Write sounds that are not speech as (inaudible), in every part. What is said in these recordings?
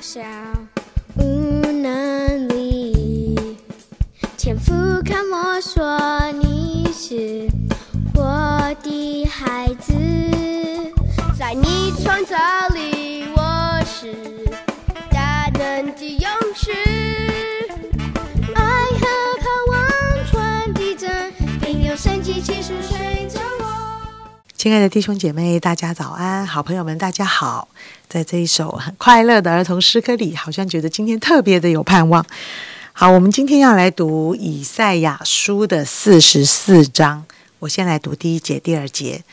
小，亲爱的弟兄姐妹，大家早安！好朋友们，大家好！在这一首很快乐的儿童诗歌里，好像觉得今天特别的有盼望。好，我们今天要来读以赛亚书的四十四章。我先来读第一节、第二节。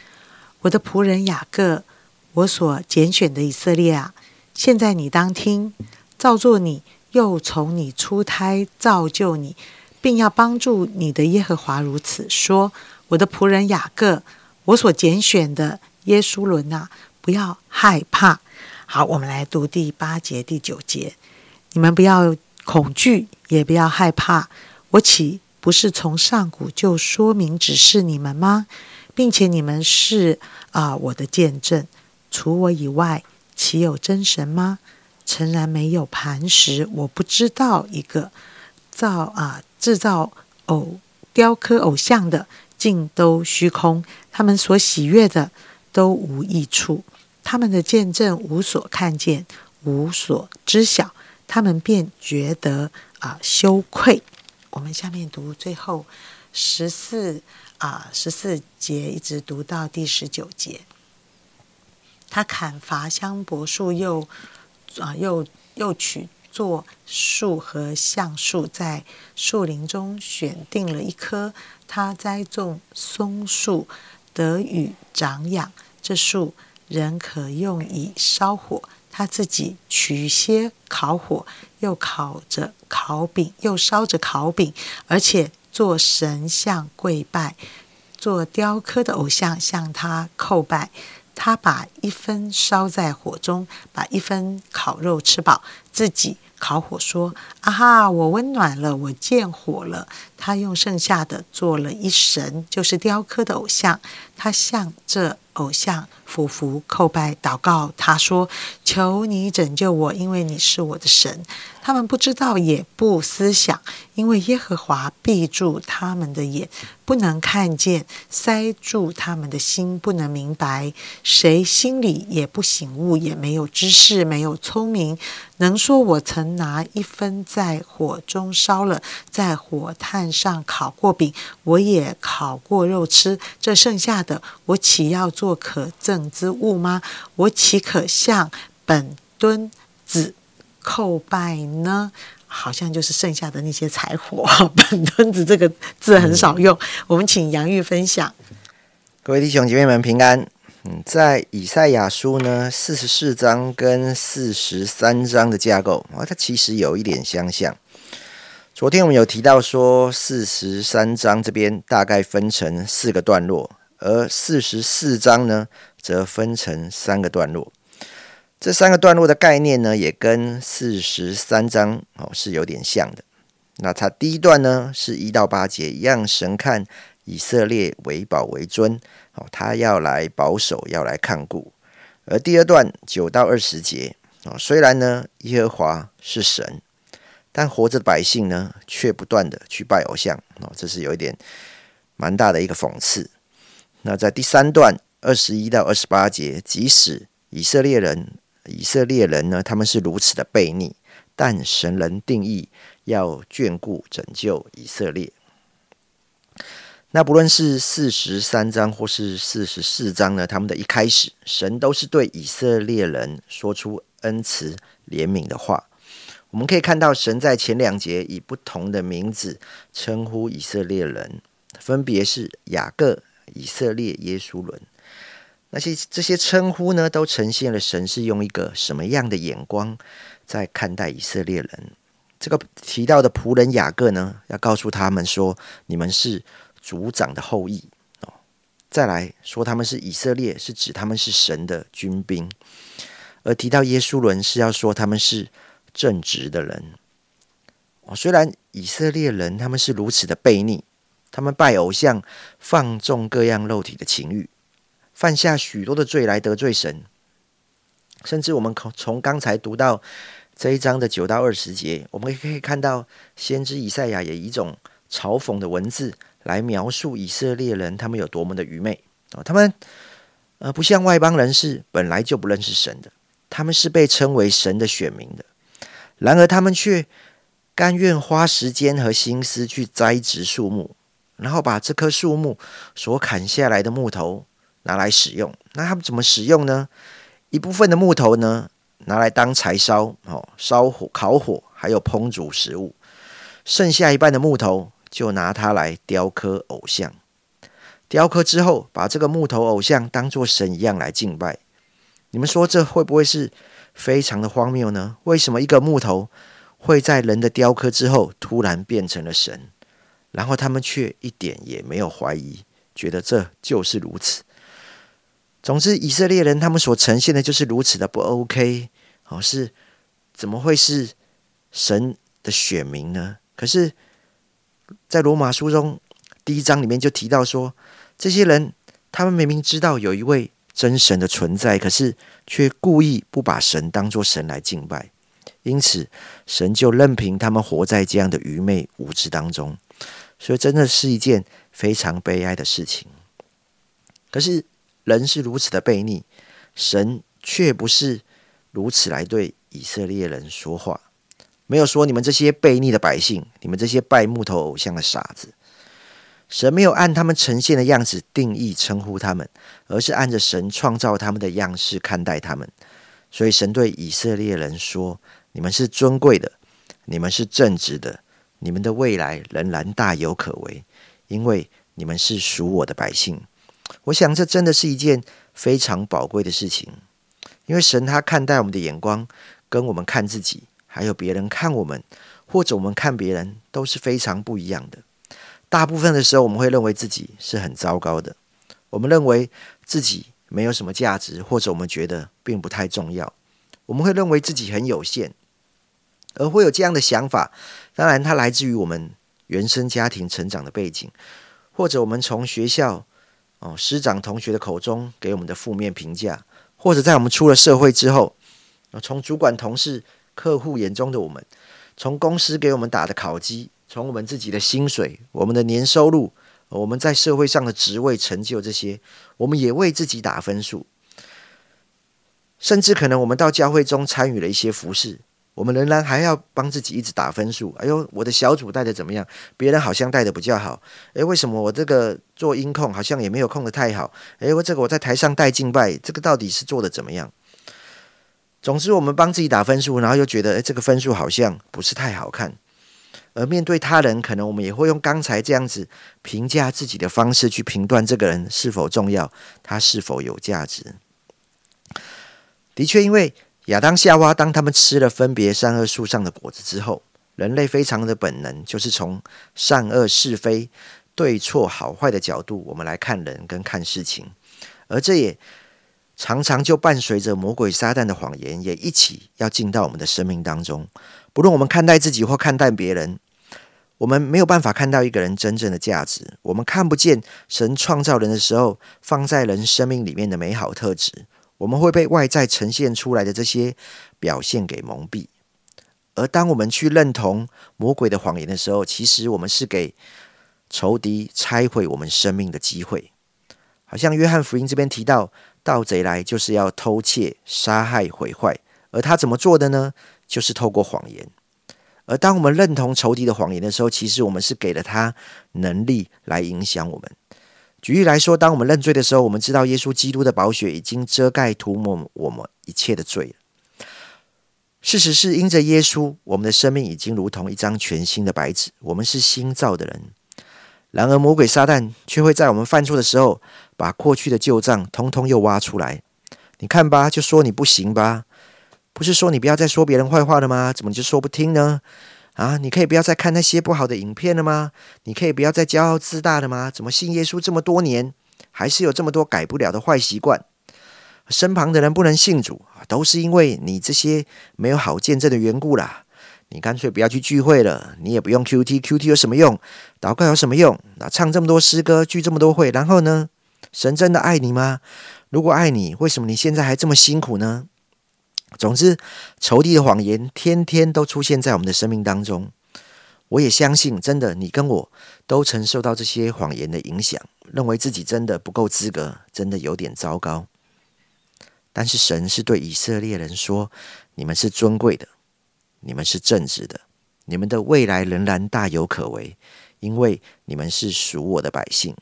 我的仆人雅各，我所拣选的以色列啊，现在你当听，造作你，又从你出胎造就你，并要帮助你的耶和华如此说：我的仆人雅各。我所拣选的耶稣伦呐，不要害怕。好，我们来读第八节、第九节。你们不要恐惧，也不要害怕。我岂不是从上古就说明指示你们吗？并且你们是啊我的见证。除我以外，岂有真神吗？诚然没有磐石，我不知道一个造啊制造偶雕刻偶像的。尽都虚空，他们所喜悦的都无益处，他们的见证无所看见，无所知晓，他们便觉得啊羞愧。我们下面读最后十四啊十四节，一直读到第十九节。他砍伐香柏树，又啊又又取做树和橡树，在树林中选定了一棵。他栽种松树，得雨长养，这树仍可用以烧火。他自己取些烤火，又烤着烤饼，又烧着烤饼，而且做神像跪拜，做雕刻的偶像向他叩拜。他把一分烧在火中，把一分烤肉吃饱，自己。烤火说：“啊哈，我温暖了，我见火了。”他用剩下的做了一神，就是雕刻的偶像。他向这偶像俯伏叩拜，祷告。他说：“求你拯救我，因为你是我的神。”他们不知道，也不思想，因为耶和华闭住他们的眼，不能看见；塞住他们的心，不能明白。谁心里也不醒悟，也没有知识，没有聪明，能说我曾拿一分在火中烧了，在火炭上烤过饼，我也烤过肉吃。这剩下的，我岂要做可憎之物吗？我岂可向本敦子？叩拜呢，好像就是剩下的那些柴火。(laughs) 本墩子这个字很少用，我们请杨玉分享。各位弟兄姐妹们平安。嗯，在以赛亚书呢，四十四章跟四十三章的架构啊，它其实有一点相像。昨天我们有提到说，四十三章这边大概分成四个段落，而四十四章呢，则分成三个段落。这三个段落的概念呢，也跟四十三章哦是有点像的。那它第一段呢是一到八节，一样神看以色列为宝为尊哦，他要来保守，要来看顾。而第二段九到二十节哦，虽然呢耶和华是神，但活着的百姓呢却不断的去拜偶像哦，这是有一点蛮大的一个讽刺。那在第三段二十一到二十八节，即使以色列人。以色列人呢，他们是如此的悖逆，但神人定义要眷顾拯救以色列。那不论是四十三章或是四十四章呢，他们的一开始，神都是对以色列人说出恩慈怜悯的话。我们可以看到，神在前两节以不同的名字称呼以色列人，分别是雅各、以色列、耶稣伦。那些这些称呼呢，都呈现了神是用一个什么样的眼光在看待以色列人。这个提到的仆人雅各呢，要告诉他们说，你们是族长的后裔哦。再来说他们是以色列，是指他们是神的军兵。而提到耶稣伦，是要说他们是正直的人。哦，虽然以色列人他们是如此的悖逆，他们拜偶像，放纵各样肉体的情欲。犯下许多的罪来得罪神，甚至我们从刚才读到这一章的九到二十节，我们可以看到先知以赛亚也以一种嘲讽的文字来描述以色列人他们有多么的愚昧啊！他们呃不像外邦人是本来就不认识神的，他们是被称为神的选民的，然而他们却甘愿花时间和心思去栽植树木，然后把这棵树木所砍下来的木头拿来使用。那他们怎么使用呢？一部分的木头呢？拿来当柴烧，哦，烧火、烤火，还有烹煮食物。剩下一半的木头，就拿它来雕刻偶像。雕刻之后，把这个木头偶像当做神一样来敬拜。你们说这会不会是非常的荒谬呢？为什么一个木头会在人的雕刻之后突然变成了神？然后他们却一点也没有怀疑，觉得这就是如此。总之，以色列人他们所呈现的就是如此的不 OK。哦，是怎么会是神的选民呢？可是，在罗马书中第一章里面就提到说，这些人他们明明知道有一位真神的存在，可是却故意不把神当作神来敬拜，因此神就任凭他们活在这样的愚昧无知当中。所以，真的是一件非常悲哀的事情。可是，人是如此的悖逆，神却不是。如此来对以色列人说话，没有说你们这些悖逆的百姓，你们这些拜木头偶像的傻子。神没有按他们呈现的样子定义称呼他们，而是按着神创造他们的样式看待他们。所以神对以色列人说：“你们是尊贵的，你们是正直的，你们的未来仍然大有可为，因为你们是属我的百姓。”我想这真的是一件非常宝贵的事情。因为神他看待我们的眼光，跟我们看自己，还有别人看我们，或者我们看别人，都是非常不一样的。大部分的时候，我们会认为自己是很糟糕的，我们认为自己没有什么价值，或者我们觉得并不太重要。我们会认为自己很有限，而会有这样的想法。当然，它来自于我们原生家庭成长的背景，或者我们从学校哦师长同学的口中给我们的负面评价。或者在我们出了社会之后，从主管、同事、客户眼中的我们，从公司给我们打的考绩，从我们自己的薪水、我们的年收入、我们在社会上的职位成就这些，我们也为自己打分数。甚至可能我们到教会中参与了一些服饰。我们仍然还要帮自己一直打分数。哎呦，我的小组带的怎么样？别人好像带的比较好。哎，为什么我这个做音控好像也没有控的太好？哎，我这个我在台上带敬拜，这个到底是做的怎么样？总之，我们帮自己打分数，然后又觉得，诶，这个分数好像不是太好看。而面对他人，可能我们也会用刚才这样子评价自己的方式去评断这个人是否重要，他是否有价值。的确，因为。亚当夏娃，当他们吃了分别善恶树上的果子之后，人类非常的本能，就是从善恶是非、对错好坏的角度，我们来看人跟看事情，而这也常常就伴随着魔鬼撒旦的谎言，也一起要进到我们的生命当中。不论我们看待自己或看待别人，我们没有办法看到一个人真正的价值，我们看不见神创造人的时候放在人生命里面的美好特质。我们会被外在呈现出来的这些表现给蒙蔽，而当我们去认同魔鬼的谎言的时候，其实我们是给仇敌拆毁我们生命的机会。好像约翰福音这边提到，盗贼来就是要偷窃、杀害、毁坏，而他怎么做的呢？就是透过谎言。而当我们认同仇敌的谎言的时候，其实我们是给了他能力来影响我们。举例来说，当我们认罪的时候，我们知道耶稣基督的宝血已经遮盖涂抹我们一切的罪了事实是，因着耶稣，我们的生命已经如同一张全新的白纸，我们是新造的人。然而，魔鬼撒旦却会在我们犯错的时候，把过去的旧账通通又挖出来。你看吧，就说你不行吧，不是说你不要再说别人坏话了吗？怎么就说不听呢？啊，你可以不要再看那些不好的影片了吗？你可以不要再骄傲自大了吗？怎么信耶稣这么多年，还是有这么多改不了的坏习惯？身旁的人不能信主，都是因为你这些没有好见证的缘故啦。你干脆不要去聚会了，你也不用 Q T，Q T 有什么用？祷告有什么用？那唱这么多诗歌，聚这么多会，然后呢？神真的爱你吗？如果爱你，为什么你现在还这么辛苦呢？总之，仇敌的谎言天天都出现在我们的生命当中。我也相信，真的，你跟我都曾受到这些谎言的影响，认为自己真的不够资格，真的有点糟糕。但是神是对以色列人说：“你们是尊贵的，你们是正直的，你们的未来仍然大有可为，因为你们是属我的百姓。”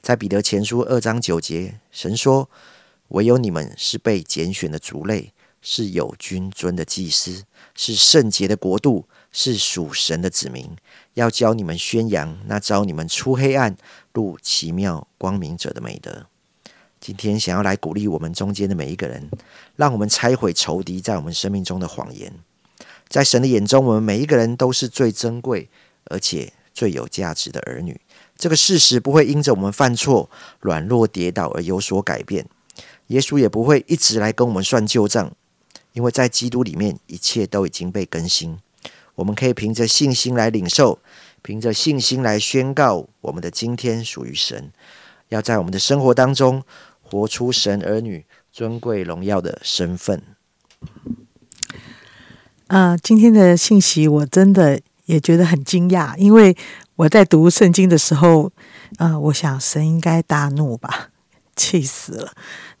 在彼得前书二章九节，神说：“唯有你们是被拣选的族类，是有君尊的祭司，是圣洁的国度。”是属神的子民，要教你们宣扬那招你们出黑暗入奇妙光明者的美德。今天想要来鼓励我们中间的每一个人，让我们拆毁仇敌在我们生命中的谎言。在神的眼中，我们每一个人都是最珍贵而且最有价值的儿女。这个事实不会因着我们犯错、软弱、跌倒而有所改变。耶稣也不会一直来跟我们算旧账，因为在基督里面，一切都已经被更新。我们可以凭着信心来领受，凭着信心来宣告，我们的今天属于神。要在我们的生活当中活出神儿女尊贵荣耀的身份。啊，今天的信息我真的也觉得很惊讶，因为我在读圣经的时候，啊，我想神应该大怒吧，气死了！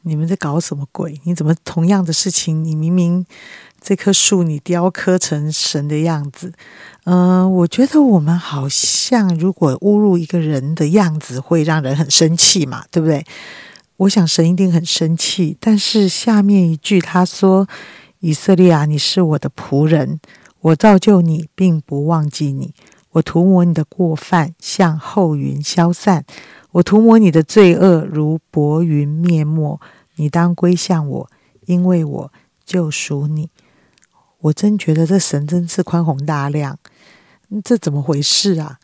你们在搞什么鬼？你怎么同样的事情，你明明。这棵树你雕刻成神的样子，嗯，我觉得我们好像如果侮辱一个人的样子，会让人很生气嘛，对不对？我想神一定很生气。但是下面一句他说：“以色列啊，你是我的仆人，我造就你，并不忘记你。我涂抹你的过犯，向后云消散；我涂抹你的罪恶，如薄云灭没。你当归向我，因为我救赎你。”我真觉得这神真是宽宏大量，这怎么回事啊？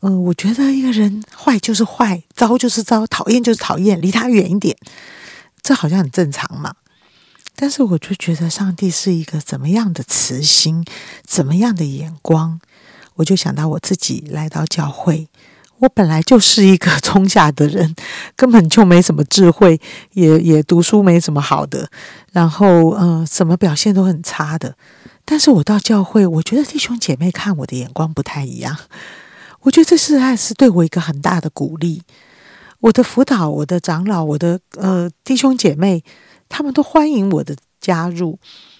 嗯，我觉得一个人坏就是坏，糟就是糟，讨厌就是讨厌，离他远一点，这好像很正常嘛。但是我就觉得上帝是一个怎么样的慈心，怎么样的眼光，我就想到我自己来到教会。我本来就是一个 (laughs) 中下的人，根本就没什么智慧，也也读书没什么好的，然后嗯，什么表现都很差的。但是我到教会，我觉得弟兄姐妹看我的眼光不太一样。我觉得这是还是对我一个很大的鼓励。我的辅导，我的长老，我的呃弟兄姐妹，他们都欢迎我的加入。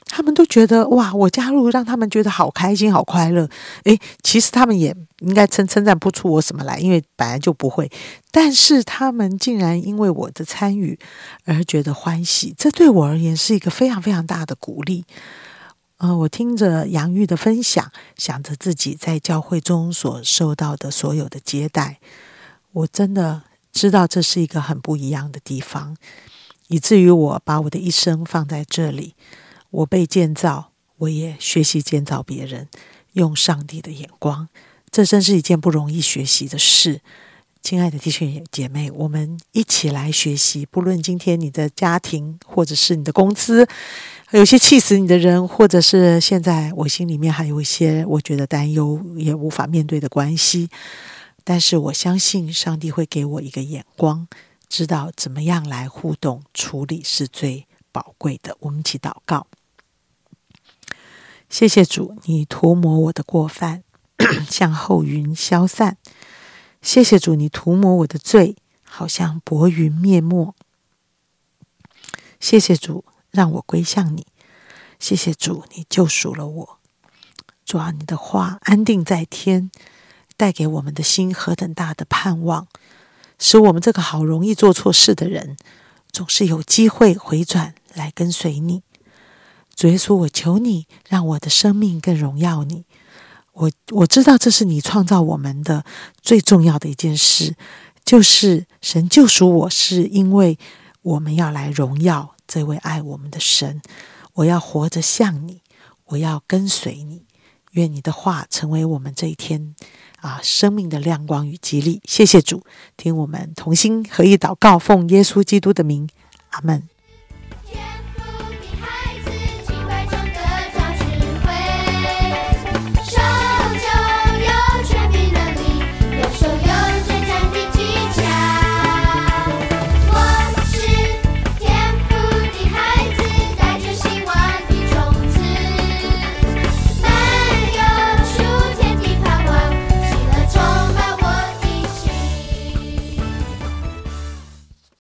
他们都觉得哇，我加入让他们觉得好开心、好快乐。诶，其实他们也应该称称赞不出我什么来，因为本来就不会。但是他们竟然因为我的参与而觉得欢喜，这对我而言是一个非常非常大的鼓励。呃，我听着杨玉的分享，想着自己在教会中所受到的所有的接待，我真的知道这是一个很不一样的地方，以至于我把我的一生放在这里。我被建造，我也学习建造别人，用上帝的眼光，这真是一件不容易学习的事。亲爱的弟兄姐妹，我们一起来学习。不论今天你的家庭，或者是你的公司，有些气死你的人，或者是现在我心里面还有一些我觉得担忧也无法面对的关系，但是我相信上帝会给我一个眼光，知道怎么样来互动处理是最宝贵的。我们一起祷告。谢谢主，你涂抹我的过犯，(clears throat) 像后云消散；谢谢主，你涂抹我的罪，好像薄云灭没。谢谢主，让我归向你。谢谢主，你救赎了我。主啊，你的话安定在天，带给我们的心何等大的盼望，使我们这个好容易做错事的人，总是有机会回转来跟随你。主耶稣，我求你让我的生命更荣耀你。我我知道这是你创造我们的最重要的一件事，就是神救赎我是因为我们要来荣耀这位爱我们的神。我要活着像你，我要跟随你。愿你的话成为我们这一天啊生命的亮光与激励。谢谢主，听我们同心合一祷告，奉耶稣基督的名，阿门。